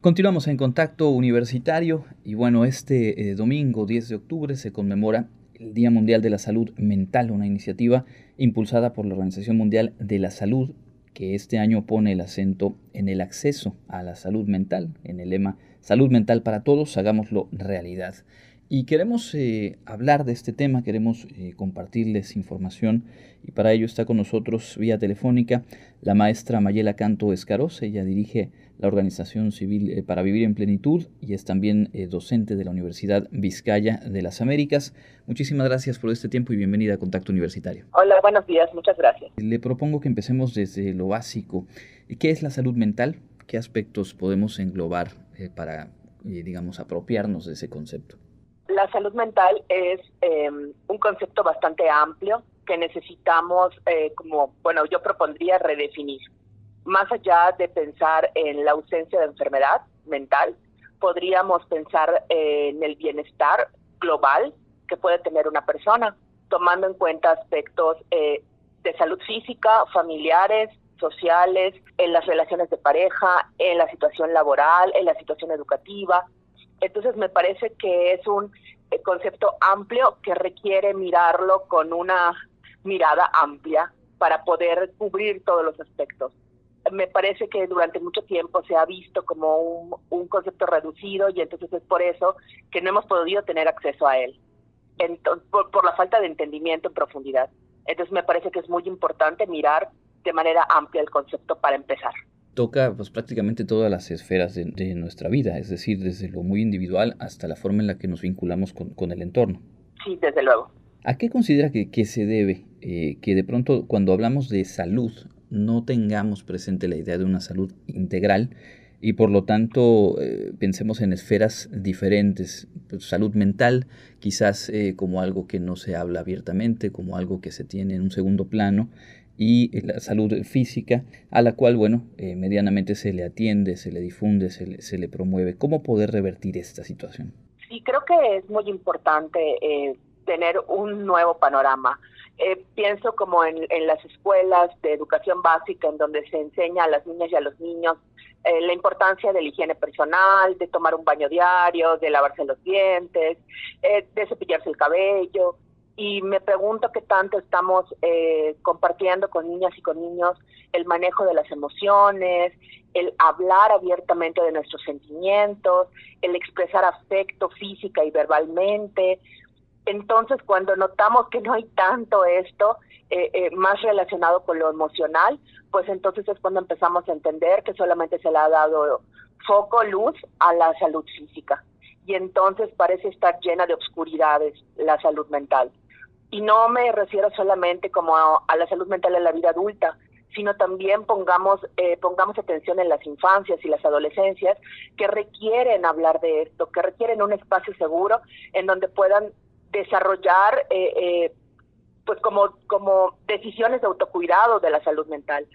Continuamos en contacto universitario y bueno, este eh, domingo 10 de octubre se conmemora el Día Mundial de la Salud Mental, una iniciativa impulsada por la Organización Mundial de la Salud que este año pone el acento en el acceso a la salud mental, en el lema Salud mental para todos, hagámoslo realidad. Y queremos eh, hablar de este tema, queremos eh, compartirles información y para ello está con nosotros vía telefónica la maestra Mayela Canto Escaroz. Ella dirige la Organización Civil eh, para Vivir en Plenitud y es también docente de la Universidad Vizcaya de las Américas. Muchísimas gracias por este tiempo y bienvenida a Contacto Universitario. Hola, buenos días, muchas gracias. Le propongo que empecemos desde lo básico. ¿Qué es la salud mental? ¿Qué aspectos podemos englobar para, digamos, apropiarnos de ese concepto? la salud mental es em, un concepto bastante amplio que necesitamos, eh, como, bueno, yo propondría redefinir. Más allá de pensar en la ausencia de enfermedad mental, podríamos pensar en el bienestar global que puede tener una persona, tomando en cuenta aspectos eh, de salud física, familiares, sociales, en las relaciones de pareja, en la situación laboral, en la situación educativa, entonces me parece que es un eh, concepto amplio que requiere mirarlo con una mirada amplia para poder cubrir todos los aspectos. Me parece que durante mucho tiempo se ha visto como un, concepto reducido y entonces es por eso que no hemos podido tener acceso a él, por la falta de entendimiento en profundidad. Entonces me parece que es muy importante mirar de manera amplia el concepto para empezar toca pues, prácticamente todas las esferas de, nuestra vida, es decir, desde lo muy individual hasta la forma en la que nos vinculamos con, el entorno. Sí, desde luego. ¿A qué considera que, se debe eh, que de pronto cuando hablamos de salud no tengamos presente la idea de una salud integral y por lo tanto eh, pensemos en esferas diferentes? Pues, salud mental quizás eh, como algo que no se habla abiertamente, como algo que se tiene en un segundo plano y eh, la salud física, a la cual, bueno, medianamente se le atiende, se le difunde, se le, se le, promueve. ¿Cómo poder revertir esta situación? Sí, creo que es muy importante tener un nuevo panorama. Pienso como en, en, las escuelas de educación básica, en donde se enseña a las niñas y a los niños la importancia de la higiene personal, de tomar un baño diario, de lavarse los dientes, de cepillarse el cabello, y me pregunto qué tanto estamos eh, compartiendo con niñas y con niños el manejo de las emociones, el hablar abiertamente de nuestros sentimientos, el expresar afecto física y verbalmente. Entonces, cuando notamos que no hay tanto esto, eh, eh, más relacionado con lo emocional, pues entonces es cuando empezamos a entender que solamente se le ha dado foco, luz a la salud física. Y entonces parece estar llena de obscuridades la salud mental. Y no me refiero solamente como a, la salud mental en la vida adulta, sino también pongamos, eh, pongamos atención en las infancias y las adolescencias que requieren hablar de esto, que requieren un espacio seguro en donde puedan desarrollar eh, eh, pues como, como decisiones de autocuidado de la salud mental.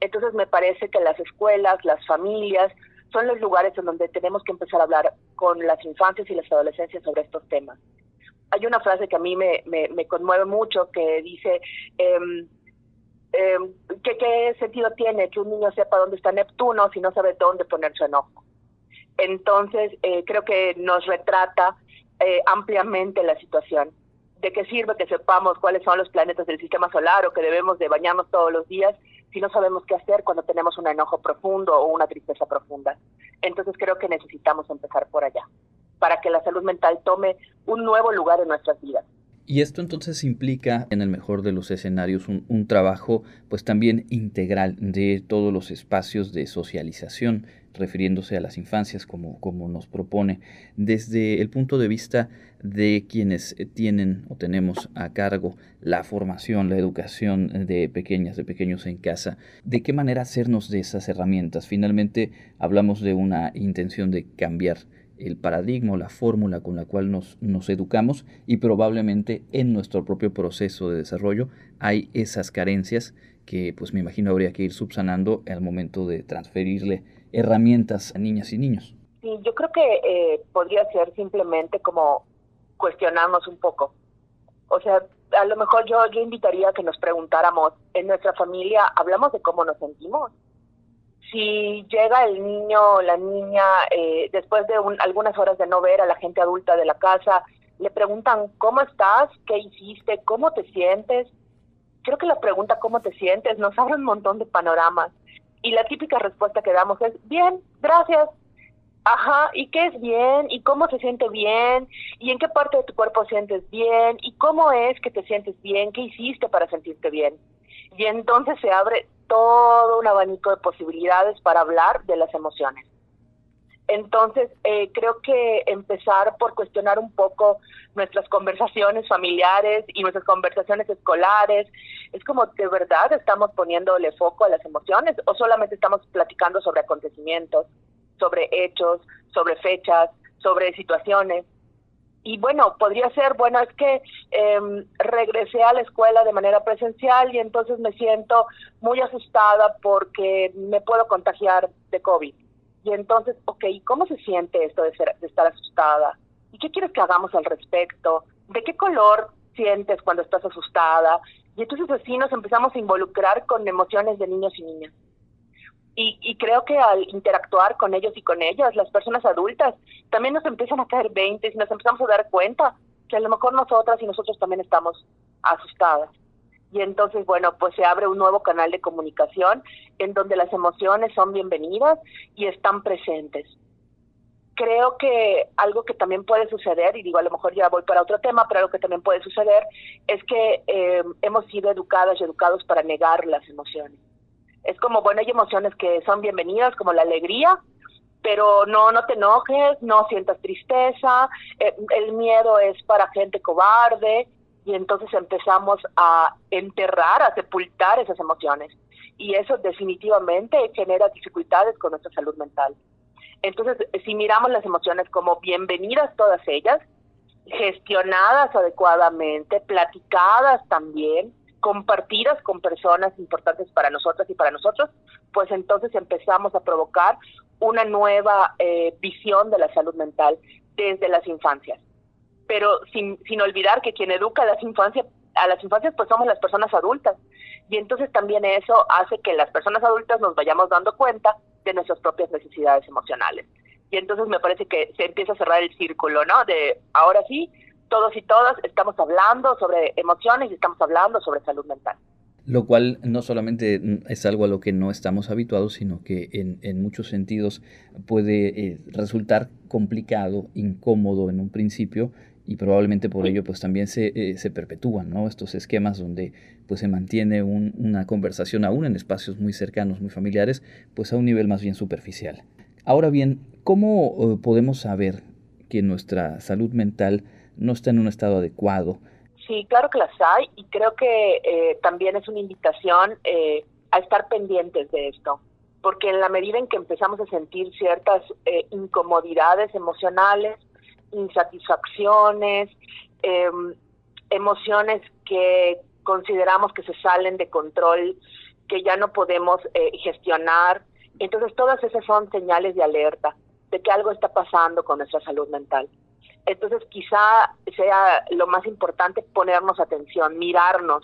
Entonces me parece que las escuelas, las familias, son los lugares en donde tenemos que empezar a hablar con las infancias y las adolescencias sobre estos temas hay una frase que a mí me, me, conmueve mucho que dice, eh, ¿qué, sentido tiene que un niño sepa dónde está Neptuno si no sabe dónde poner su enojo? Entonces, eh, creo que nos retrata eh, ampliamente la situación. ¿De qué sirve que sepamos cuáles son los planetas del sistema solar o que debemos de bañarnos todos los días si no sabemos qué hacer cuando tenemos un enojo profundo o una tristeza profunda? Entonces creo que necesitamos empezar por allá para que la salud mental tome un nuevo lugar en nuestras vidas. Y esto entonces implica, en el mejor de los escenarios, un, trabajo pues también integral de todos los espacios de socialización, refiriéndose a las infancias como, como nos propone, desde el punto de vista de quienes tienen o tenemos a cargo la formación, la educación de pequeñas, de pequeños en casa, de qué manera hacernos de esas herramientas. Finalmente hablamos de una intención de cambiar el paradigma la fórmula con la cual nos, nos educamos y probablemente en nuestro propio proceso de desarrollo hay esas carencias que pues me imagino habría que ir subsanando al momento de transferirle herramientas a niñas y niños. Sí, yo creo que eh, podría ser simplemente como cuestionarnos un poco. O sea, a lo mejor yo, yo invitaría a que nos preguntáramos, en nuestra familia, ¿hablamos de cómo nos sentimos? si llega el niño o la niña eh, después de algunas horas de no ver a la gente adulta de la casa, le preguntan, ¿cómo estás? ¿Qué hiciste? ¿Cómo te sientes? Creo que la pregunta, ¿cómo te sientes? nos abre un montón de panoramas. Y la típica respuesta que damos es, bien, gracias. Ajá, ¿y qué es bien? ¿Y cómo se siente bien? ¿Y en qué parte de tu cuerpo sientes bien? ¿Y cómo es que te sientes bien? ¿Qué hiciste para sentirte bien? Y entonces se abre todo un abanico de posibilidades para hablar de las emociones. Entonces, eh, creo que empezar por cuestionar un poco nuestras conversaciones familiares y nuestras conversaciones escolares, es como, ¿de verdad estamos poniéndole foco a las emociones o solamente estamos platicando sobre acontecimientos, sobre hechos, sobre fechas, sobre situaciones? Y bueno, podría ser, bueno, es que eh, regresé a la escuela de manera presencial y entonces me siento muy asustada porque me puedo contagiar de COVID y entonces, ok, ¿cómo se siente esto de, ser, de estar asustada? ¿Y qué quieres que hagamos al respecto? ¿De qué color sientes cuando estás asustada? Y entonces así nos empezamos a involucrar con emociones de niños y niñas. Y, y, creo que al interactuar con ellos y con ellas, las personas adultas, también nos empiezan a caer 20 y nos empezamos a dar cuenta que a lo mejor nosotras y nosotros también estamos asustadas y entonces, bueno, pues se abre un nuevo canal de comunicación en donde las emociones son bienvenidas y están presentes. Creo que algo que también puede suceder, y digo, a lo mejor ya voy para otro tema, pero algo que también puede suceder es que eh, hemos sido educadas y educados para negar las emociones. Es como, bueno, hay emociones que son bienvenidas, como la alegría, pero no, no te enojes, no sientas tristeza, eh, el miedo es para gente cobarde, y entonces empezamos a enterrar, a sepultar esas emociones. Y eso definitivamente genera dificultades con nuestra salud mental. Entonces, si miramos las emociones como bienvenidas todas ellas, gestionadas adecuadamente, platicadas también, compartidas con personas importantes para nosotras y para nosotros, pues entonces empezamos a provocar una nueva eh, visión de la salud mental desde las infancias pero sin, sin olvidar que quien educa a las infancias, a las infancias pues somos las personas adultas. Y entonces también eso hace que las personas adultas nos vayamos dando cuenta de nuestras propias necesidades emocionales. Y entonces me parece que se empieza a cerrar el círculo, ¿no? De ahora sí, todos y todas estamos hablando sobre emociones y estamos hablando sobre salud mental. Lo cual no solamente es algo a lo que no estamos habituados, sino que en, en muchos sentidos puede eh, resultar complicado, incómodo en un principio y probablemente por ello pues también se, eh, se perpetúan ¿no? estos esquemas donde pues se mantiene una conversación aún en espacios muy cercanos, muy familiares, pues a un nivel más bien superficial. Ahora bien, ¿cómo eh, podemos saber que nuestra salud mental no está en un estado adecuado? Sí, claro que las hay y creo que eh, también es una invitación a estar pendientes de esto, porque en la medida en que empezamos a sentir ciertas incomodidades emocionales, insatisfacciones, em, emociones que consideramos que se salen de control, que ya no podemos eh, gestionar. Entonces todas esas son señales de alerta de que algo está pasando con nuestra salud mental. Entonces quizá sea lo más importante ponernos atención, mirarnos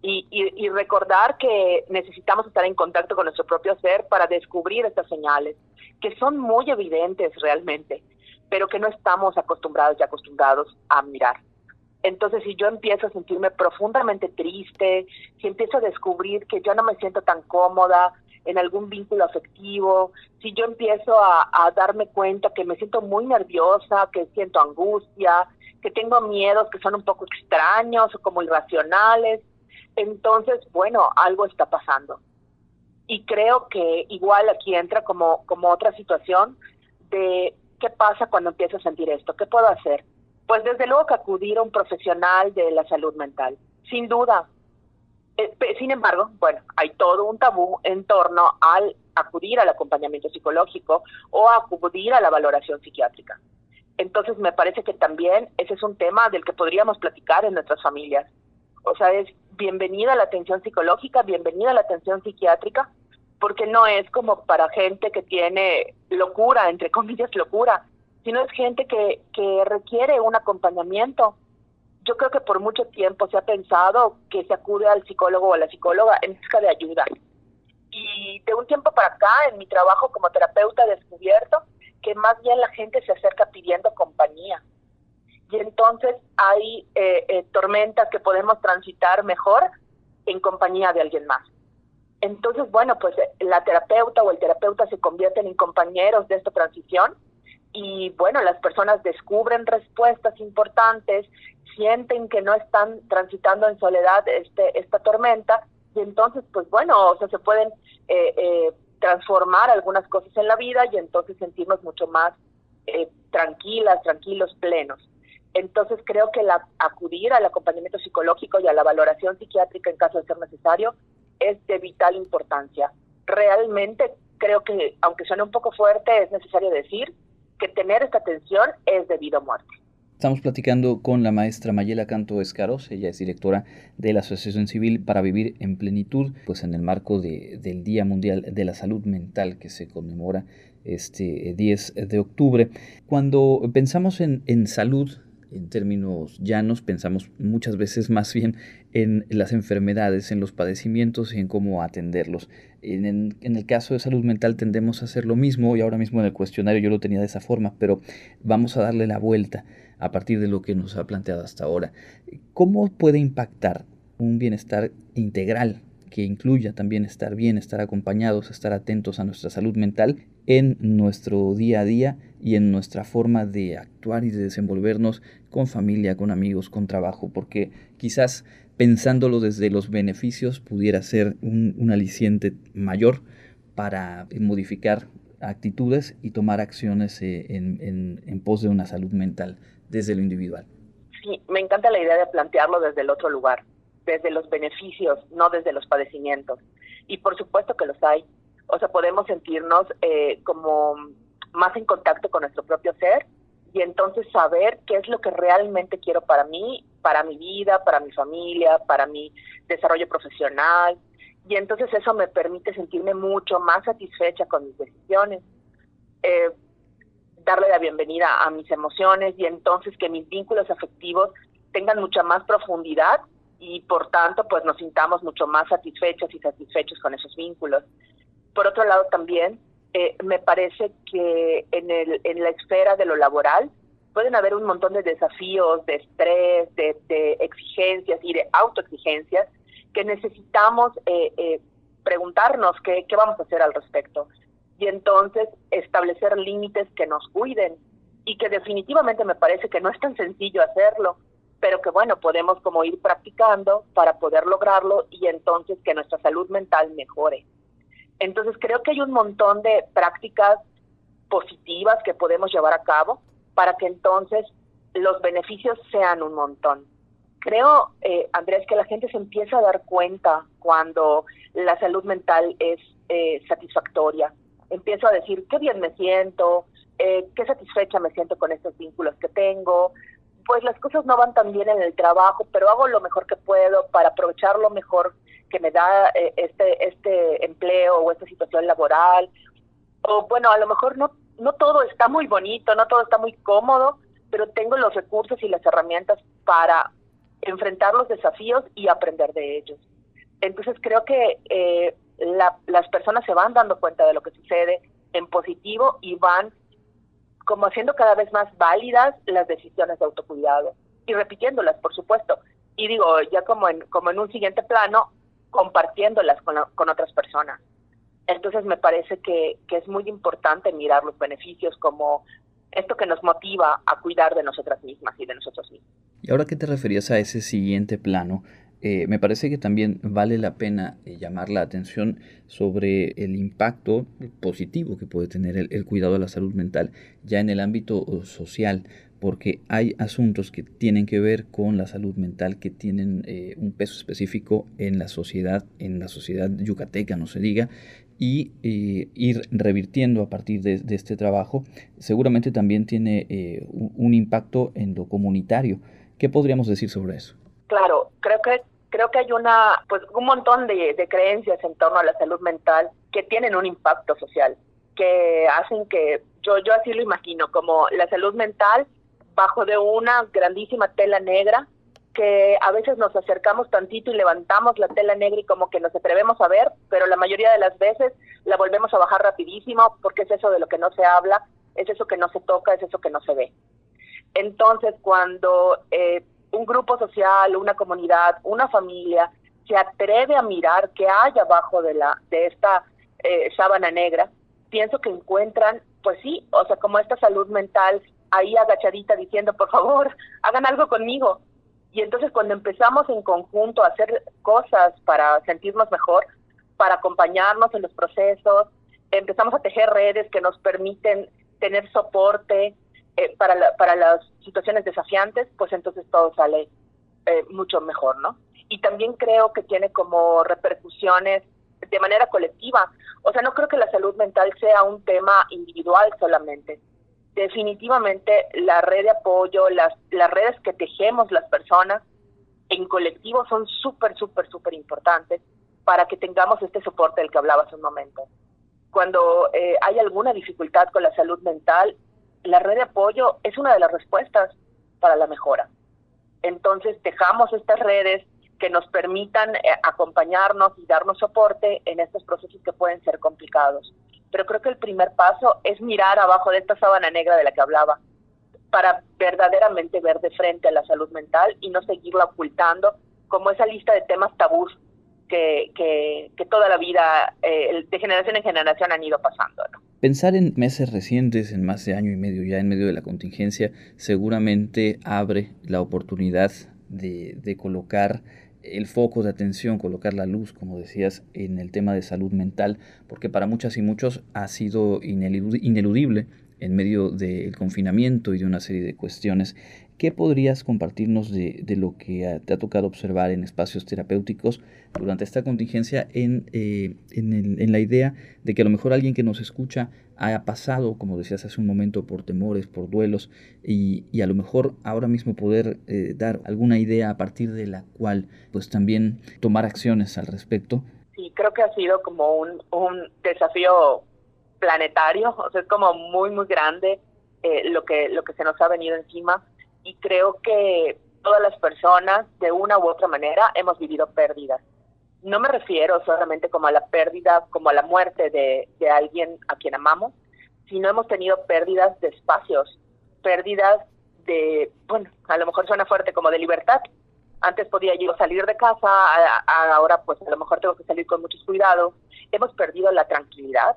y, y, recordar que necesitamos estar en contacto con nuestro propio ser para descubrir estas señales, que son muy evidentes realmente pero que no estamos acostumbrados y acostumbrados a mirar. Entonces, si yo empiezo a sentirme profundamente triste, si empiezo a descubrir que yo no me siento tan cómoda en algún vínculo afectivo, si yo empiezo a, darme cuenta que me siento muy nerviosa, que siento angustia, que tengo miedos que son un poco extraños o como irracionales, entonces, bueno, algo está pasando. Y creo que igual aquí entra como, como otra situación de ¿qué pasa cuando empiezo a sentir esto? ¿Qué puedo hacer? Pues desde luego que acudir a un profesional de la salud mental, sin duda. Eh, sin embargo, bueno, hay todo un tabú en torno al acudir al acompañamiento psicológico o acudir a la valoración psiquiátrica. Entonces me parece que también ese es un tema del que podríamos platicar en nuestras familias. O sea, es bienvenida la atención psicológica, bienvenida la atención psiquiátrica, porque no es como para gente que tiene locura, entre comillas locura, sino es gente que, que requiere un acompañamiento. Yo creo que por mucho tiempo se ha pensado que se acude al psicólogo o a la psicóloga en busca de ayuda. Y de un tiempo para acá, en mi trabajo como terapeuta, he descubierto que más bien la gente se acerca pidiendo compañía. Y entonces hay eh, eh, tormentas que podemos transitar mejor en compañía de alguien más. Entonces, bueno, pues eh, la terapeuta o el terapeuta se convierten en compañeros de esta transición y bueno, las personas descubren respuestas importantes, sienten que no están transitando en soledad este, esta tormenta y entonces, pues bueno, o sea, se pueden eh, eh, transformar algunas cosas en la vida y entonces sentirnos mucho más eh, tranquilas, tranquilos, plenos. Entonces creo que la, acudir al acompañamiento psicológico y a la valoración psiquiátrica en caso de ser necesario es de vital importancia. Realmente creo que, aunque suene un poco fuerte, es necesario decir que tener esta atención es debido a muerte. Estamos platicando con la maestra Mayela Canto Escaros, ella es directora de la Asociación Civil para Vivir en Plenitud, pues en el marco de, del Día Mundial de la Salud Mental que se conmemora este 10 de octubre. Cuando pensamos en, en salud, en términos llanos, pensamos muchas veces más bien en las enfermedades, en los padecimientos y en cómo atenderlos. En, el caso de salud mental tendemos a hacer lo mismo y ahora mismo en el cuestionario yo lo tenía de esa forma, pero vamos a darle la vuelta a partir de lo que nos ha planteado hasta ahora. ¿Cómo puede impactar un bienestar integral que incluya también estar bien, estar acompañados, estar atentos a nuestra salud mental en nuestro día a día y en nuestra forma de actuar y de desenvolvernos con familia, con amigos, con trabajo, porque quizás pensándolo desde los beneficios pudiera ser un, aliciente mayor para modificar actitudes y tomar acciones eh, en, pos de una salud mental desde lo individual. Sí, me encanta la idea de plantearlo desde el otro lugar desde los beneficios, no desde los padecimientos. Y por supuesto que los hay. O sea, podemos sentirnos eh, como más en contacto con nuestro propio ser y entonces saber qué es lo que realmente quiero para mí, para mi vida, para mi familia, para mi desarrollo profesional. Y entonces eso me permite sentirme mucho más satisfecha con mis decisiones. Eh, darle la bienvenida a mis emociones y entonces que mis vínculos afectivos tengan mucha más profundidad y por tanto pues nos sintamos mucho más satisfechos y satisfechos con esos vínculos. Por otro lado también eh, me parece que en, el, en la esfera de lo laboral pueden haber un montón de desafíos, de estrés, de, exigencias y de autoexigencias que necesitamos eh, eh, preguntarnos qué, qué vamos a hacer al respecto. Y entonces establecer límites que nos cuiden y que definitivamente me parece que no es tan sencillo hacerlo pero que bueno, podemos como ir practicando para poder lograrlo y entonces que nuestra salud mental mejore. Entonces creo que hay un montón de prácticas positivas que podemos llevar a cabo para que entonces los beneficios sean un montón. Creo, eh, Andrés, que la gente se empieza a dar cuenta cuando la salud mental es eh, satisfactoria. Empiezo a decir, qué bien me siento, eh, qué satisfecha me siento con estos vínculos que tengo, pues las cosas no van tan bien en el trabajo, pero hago lo mejor que puedo para aprovechar lo mejor que me da eh, este este empleo o esta situación laboral. O bueno, a lo mejor no no todo está muy bonito, no todo está muy cómodo, pero tengo los recursos y las herramientas para enfrentar los desafíos y aprender de ellos. Entonces creo que eh, las personas se van dando cuenta de lo que sucede en positivo y van como haciendo cada vez más válidas las decisiones de autocuidado y repitiéndolas, por supuesto. Y digo, ya como en, como en un siguiente plano, compartiéndolas con, con otras personas. Entonces me parece que, que es muy importante mirar los beneficios como esto que nos motiva a cuidar de nosotras mismas y de nosotros mismos. ¿Y ahora qué te referías a ese siguiente plano? Eh, me parece que también vale la pena eh, llamar la atención sobre el impacto positivo que puede tener el, cuidado de la salud mental ya en el ámbito social, porque hay asuntos que tienen que ver con la salud mental que tienen eh, un peso específico en la sociedad, en la sociedad yucateca, no se diga, y ir revirtiendo a partir de, este trabajo, seguramente también tiene un impacto en lo comunitario. ¿Qué podríamos decir sobre eso? Claro, creo que creo que hay una pues un montón de, creencias en torno a la salud mental que tienen un impacto social, que hacen que yo yo así lo imagino como la salud mental bajo de una grandísima tela negra que a veces nos acercamos tantito y levantamos la tela negra y como que nos atrevemos a ver, pero la mayoría de las veces la volvemos a bajar rapidísimo porque es eso de lo que no se habla, es eso que no se toca, es eso que no se ve. Entonces, cuando eh, un grupo social, una comunidad, una familia se atreve a mirar qué hay abajo de, la, de esta eh, sábana negra, pienso que encuentran, pues sí, o sea, como esta salud mental ahí agachadita diciendo, por favor, hagan algo conmigo. Y entonces cuando empezamos en conjunto a hacer cosas para sentirnos mejor, para acompañarnos en los procesos, empezamos a tejer redes que nos permiten tener soporte eh, para, para las situaciones desafiantes, pues entonces todo sale eh, mucho mejor, ¿no? Y también creo que tiene como repercusiones de manera colectiva. O sea, no creo que la salud mental sea un tema individual solamente definitivamente la red de apoyo, las, las redes que tejemos las personas en colectivo son súper, súper, súper importantes para que tengamos este soporte del que hablaba hace un momento. Cuando eh, hay alguna dificultad con la salud mental, la red de apoyo es una de las respuestas para la mejora. Entonces, tejamos estas redes que nos permitan eh, acompañarnos y darnos soporte en estos procesos que pueden ser complicados pero creo que el primer paso es mirar abajo de esta sábana negra de la que hablaba, para verdaderamente ver de frente a la salud mental y no seguirla ocultando como esa lista de temas tabús que, que, toda la vida, eh, de generación en generación, han ido pasando. Pensar en meses recientes, en más de año y medio ya en medio de la contingencia, seguramente abre la oportunidad de, de colocar el foco de atención, colocar la luz, como decías, en el tema de salud mental, porque para muchas y muchos ha sido ineludible en medio del confinamiento y de una serie de cuestiones. ¿Qué podrías compartirnos de, lo que te ha tocado observar en espacios terapéuticos durante esta contingencia en, eh, en, la idea de que a lo mejor alguien que nos escucha haya pasado, como decías hace un momento, por temores, por duelos y, y a lo mejor ahora mismo poder eh, dar alguna idea a partir de la cual pues también tomar acciones al respecto? Sí, creo que ha sido como un, un desafío planetario, o sea, es como muy, muy grande eh, lo, que, lo que se nos ha venido encima y creo que todas las personas, de una u otra manera, hemos vivido pérdidas. No me refiero solamente como a la pérdida, como a la muerte de, de alguien a quien amamos, sino hemos tenido pérdidas de espacios, pérdidas de, bueno, a lo mejor suena fuerte, como de libertad. Antes podía yo salir de casa, ahora pues a lo mejor tengo que salir con muchos cuidados. Hemos perdido la tranquilidad,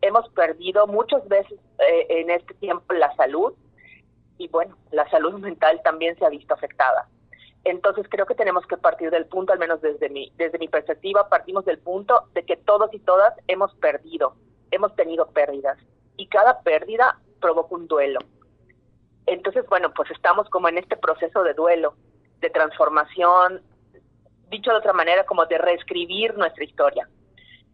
hemos perdido muchas veces eh, en este tiempo la salud, y bueno, la salud mental también se ha visto afectada. Entonces creo que tenemos que partir del punto, al menos desde mi, desde mi perspectiva, partimos del punto de que todos y todas hemos perdido, hemos tenido pérdidas y cada pérdida provoca un duelo. Entonces, bueno, pues estamos como en este proceso de duelo, de transformación, dicho de otra manera, como de reescribir nuestra historia.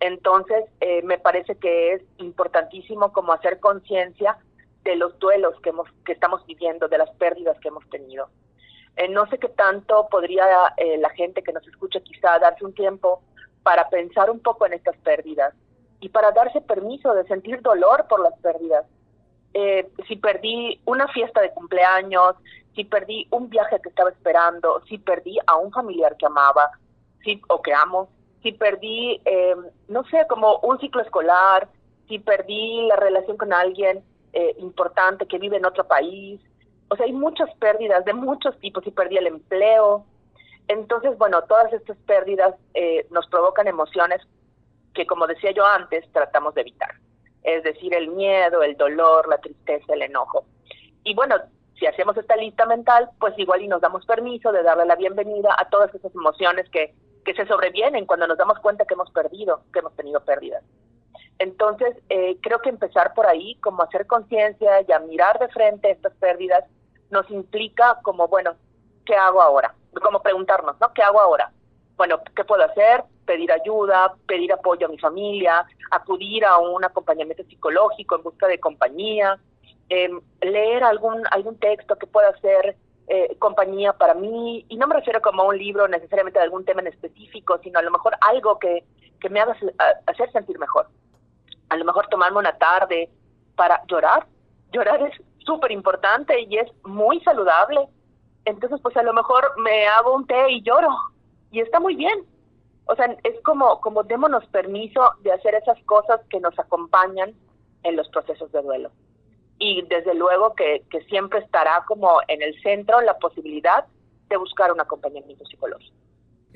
Entonces, eh, me parece que es importantísimo como hacer conciencia de los duelos que, hemos, que estamos viviendo, de las pérdidas que hemos tenido. Eh, no sé qué tanto podría eh, la gente que nos escucha quizá darse un tiempo para pensar un poco en estas pérdidas y para darse permiso de sentir dolor por las pérdidas. Eh, si perdí una fiesta de cumpleaños, si perdí un viaje que estaba esperando, si perdí a un familiar que amaba si, o que amo, si perdí, no sé, como un ciclo escolar, si perdí la relación con alguien, eh, importante que vive en otro país. O sea, hay muchas pérdidas de muchos tipos y perdí el empleo. Entonces, bueno, todas estas pérdidas eh, nos provocan emociones que, como decía yo antes, tratamos de evitar. Es decir, el miedo, el dolor, la tristeza, el enojo. Y bueno, si hacemos esta lista mental, pues igual y nos damos permiso de darle la bienvenida a todas esas emociones que, que se sobrevienen cuando nos damos cuenta que hemos perdido, que hemos tenido pérdidas. Entonces, eh, creo que empezar por ahí, como hacer conciencia y a mirar de frente estas pérdidas, nos implica como, bueno, ¿qué hago ahora? Como preguntarnos, ¿no? ¿Qué hago ahora? Bueno, ¿qué puedo hacer? Pedir ayuda, pedir apoyo a mi familia, acudir a un acompañamiento psicológico en busca de compañía, em, leer algún, algún texto que pueda ser eh, compañía para mí, y no me refiero como a un libro necesariamente de algún tema en específico, sino a lo mejor algo que, que me haga hacer sentir mejor a lo mejor tomarme una tarde para llorar. Llorar es súper importante y es muy saludable. entonces pues a lo mejor me hago un té y lloro y está muy bien. O sea, es como, como démonos permiso de hacer esas cosas que nos acompañan en los procesos de duelo. Y desde luego que, que siempre estará como en el centro la posibilidad de buscar un acompañamiento psicológico.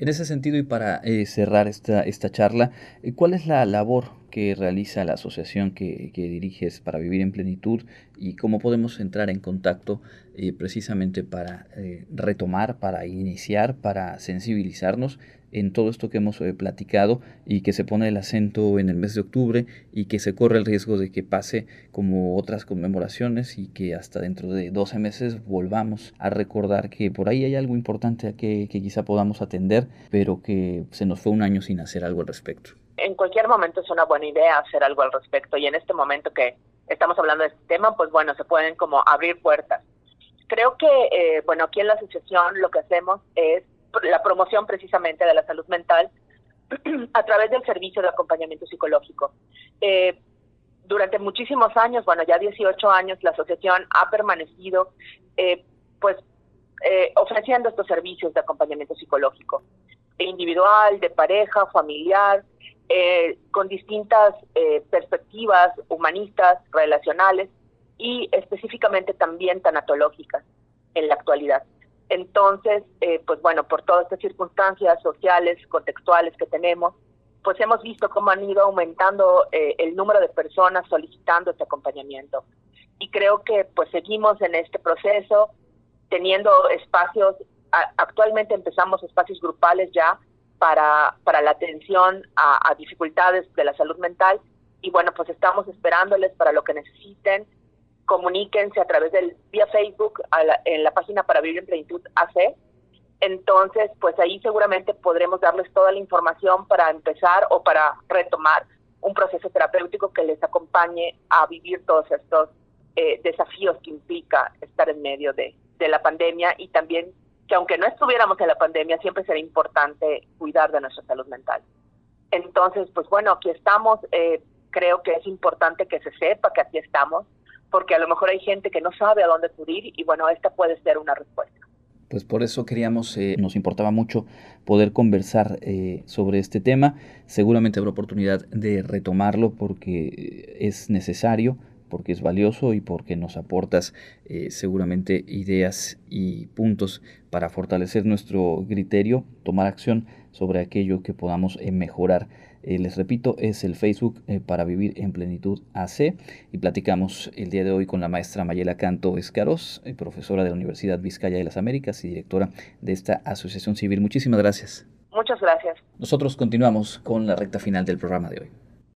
En ese sentido, y para eh, cerrar esta, esta charla, eh, ¿cuál es la labor que realiza la asociación que, diriges para vivir en plenitud y cómo podemos entrar en contacto eh, precisamente para retomar, para iniciar, para sensibilizarnos en todo esto que hemos eh, platicado y que se pone el acento en el mes de octubre y que se corre el riesgo de que pase como otras conmemoraciones y que hasta dentro de 12 meses volvamos a recordar que por ahí hay algo importante que, quizá podamos atender, pero que se nos fue un año sin hacer algo al respecto. En cualquier momento es una buena idea hacer algo al respecto y en este momento que estamos hablando de este tema, pues bueno, se pueden como abrir puertas. Creo que, eh, bueno, aquí en la asociación lo que hacemos es la promoción precisamente de la salud mental a través del servicio de acompañamiento psicológico. Eh, durante muchísimos años, bueno, ya 18 años, la asociación ha permanecido, eh, pues, eh, ofreciendo estos servicios de acompañamiento psicológico, individual, de pareja, familiar, con distintas perspectivas humanistas, relacionales y específicamente también tanatológicas en la actualidad. Entonces, eh, pues bueno, por todas estas circunstancias sociales, contextuales que tenemos, pues hemos visto cómo han ido aumentando eh, el número de personas solicitando este acompañamiento. Y creo que pues seguimos en este proceso, teniendo espacios, actualmente empezamos espacios grupales ya para, para la atención a, a dificultades de la salud mental y bueno, pues estamos esperándoles para lo que necesiten comuníquense a través del vía Facebook en la página para vivir en plenitud AC. Entonces, pues ahí seguramente podremos darles toda la información para empezar o para retomar un proceso terapéutico que les acompañe a vivir todos estos eh, desafíos que implica estar en medio de, de la pandemia y también que aunque no estuviéramos en la pandemia, siempre será importante cuidar de nuestra salud mental. Entonces, pues bueno, aquí estamos. Eh, creo que es importante que se sepa que aquí estamos porque a lo mejor hay gente que no sabe a dónde acudir y bueno, esta puede ser una respuesta. Pues por eso queríamos, eh, nos importaba mucho poder conversar eh, sobre este tema. Seguramente habrá oportunidad de retomarlo porque es necesario, porque es valioso y porque nos aportas eh, seguramente ideas y puntos para fortalecer nuestro criterio, tomar acción sobre aquello que podamos mejorar eh, les repito, es el Facebook eh, para vivir en plenitud AC y platicamos el día de hoy con la maestra Mayela Canto Escaros, eh, profesora de la Universidad Vizcaya de las Américas y directora de esta asociación civil. Muchísimas gracias. Muchas gracias. Nosotros continuamos con la recta final del programa de hoy.